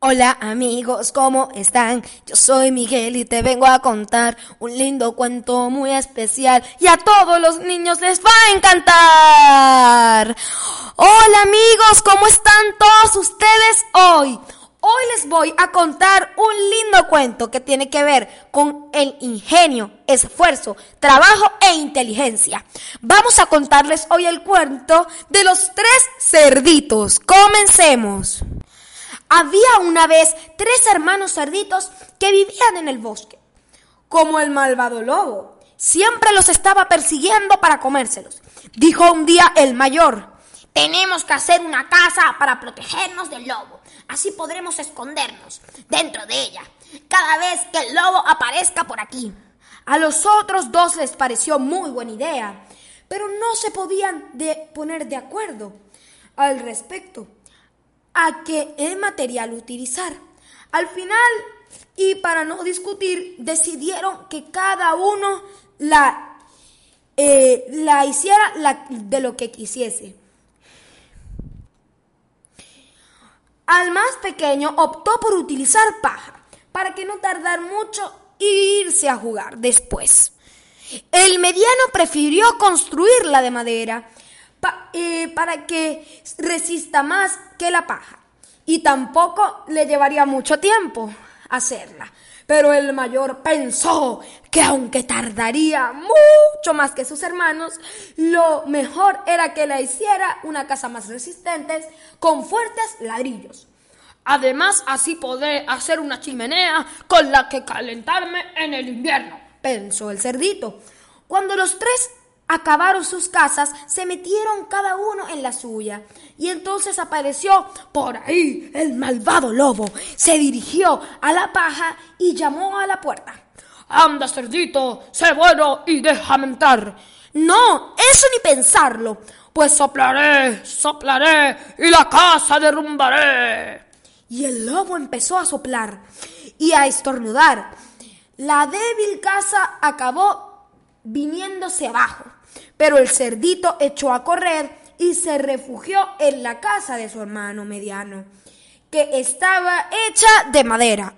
Hola amigos, ¿cómo están? Yo soy Miguel y te vengo a contar un lindo cuento muy especial y a todos los niños les va a encantar. Hola amigos, ¿cómo están todos ustedes hoy? Hoy les voy a contar un lindo cuento que tiene que ver con el ingenio, esfuerzo, trabajo e inteligencia. Vamos a contarles hoy el cuento de los tres cerditos. Comencemos. Había una vez tres hermanos cerditos que vivían en el bosque. Como el malvado lobo, siempre los estaba persiguiendo para comérselos. Dijo un día el mayor, tenemos que hacer una casa para protegernos del lobo. Así podremos escondernos dentro de ella cada vez que el lobo aparezca por aquí. A los otros dos les pareció muy buena idea, pero no se podían poner de acuerdo al respecto a qué material utilizar. Al final, y para no discutir, decidieron que cada uno la, eh, la hiciera de lo que quisiese. Al más pequeño optó por utilizar paja, para que no tardar mucho e irse a jugar después. El mediano prefirió construirla de madera eh, para que resista más que la paja. Y tampoco le llevaría mucho tiempo hacerla. Pero el mayor pensó que aunque tardaría mucho más que sus hermanos, lo mejor era que la hiciera una casa más resistente con fuertes ladrillos. Además, así podré hacer una chimenea con la que calentarme en el invierno, pensó el cerdito. Cuando los tres acabaron sus casas, se metieron cada uno en la suya. Y entonces apareció por ahí el malvado lobo. Se dirigió a la paja y llamó a la puerta. Anda, cerdito, sé bueno y déjame entrar. No, eso ni pensarlo. Pues soplaré, soplaré y la casa derrumbaré. Y el lobo empezó a soplar y a estornudar. La débil casa acabó viniéndose abajo. Pero el cerdito echó a correr y se refugió en la casa de su hermano mediano, que estaba hecha de madera,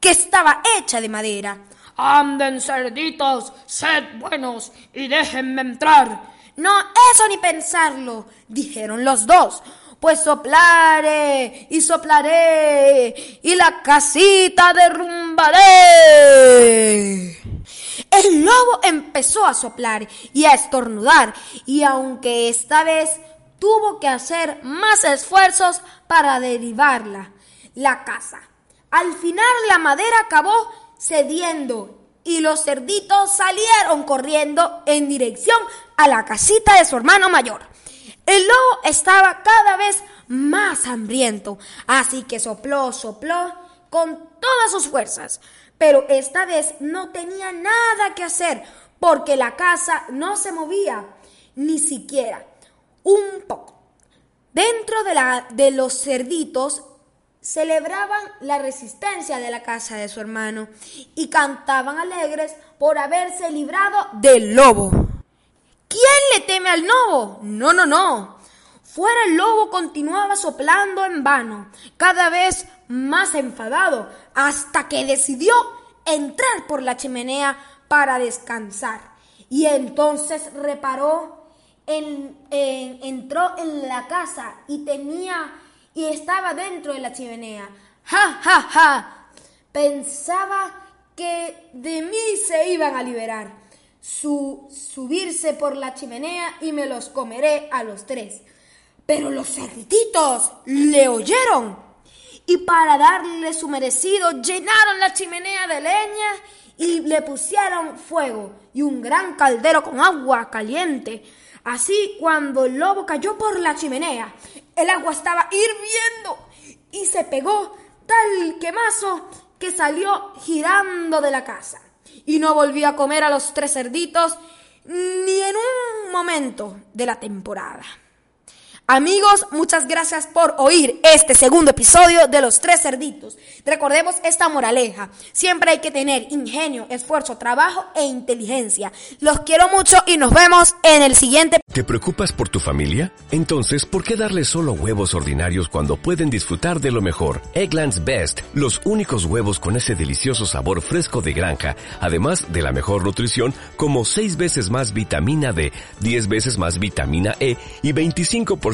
que estaba hecha de madera. Anden, cerditos, sed buenos y déjenme entrar. No, eso ni pensarlo, dijeron los dos. Pues soplaré y soplaré y la casita derrumbaré. El lobo empezó a soplar y a estornudar y aunque esta vez tuvo que hacer más esfuerzos para derribarla, la casa. Al final la madera acabó cediendo y los cerditos salieron corriendo en dirección a la casita de su hermano mayor. El lobo estaba cada vez más hambriento, así que sopló, sopló con todas sus fuerzas pero esta vez no tenía nada que hacer porque la casa no se movía, ni siquiera un poco. Dentro de, la, de los cerditos celebraban la resistencia de la casa de su hermano y cantaban alegres por haberse librado del lobo. ¿Quién le teme al lobo? No, no, no. Fuera el lobo continuaba soplando en vano, cada vez más enfadado, hasta que decidió entrar por la chimenea para descansar. Y entonces reparó, en, entró en la casa y tenía y estaba dentro de la chimenea. ¡Ja, ja, ja! Pensaba que de mí se iban a liberar. Su, subirse por la chimenea y me los comeré a los tres. Pero los cerditos le oyeron y para darle su merecido llenaron la chimenea de leña y le pusieron fuego y un gran caldero con agua caliente. Así cuando el lobo cayó por la chimenea, el agua estaba hirviendo y se pegó tal quemazo que salió girando de la casa y no volvió a comer a los tres cerditos ni en un momento de la temporada. Amigos, muchas gracias por oír este segundo episodio de Los Tres Cerditos. Recordemos esta moraleja. Siempre hay que tener ingenio, esfuerzo, trabajo e inteligencia. Los quiero mucho y nos vemos en el siguiente. ¿Te preocupas por tu familia? Entonces, ¿por qué darles solo huevos ordinarios cuando pueden disfrutar de lo mejor? Eggland's Best, los únicos huevos con ese delicioso sabor fresco de granja, además de la mejor nutrición, como 6 veces más vitamina D, 10 veces más vitamina E y 25%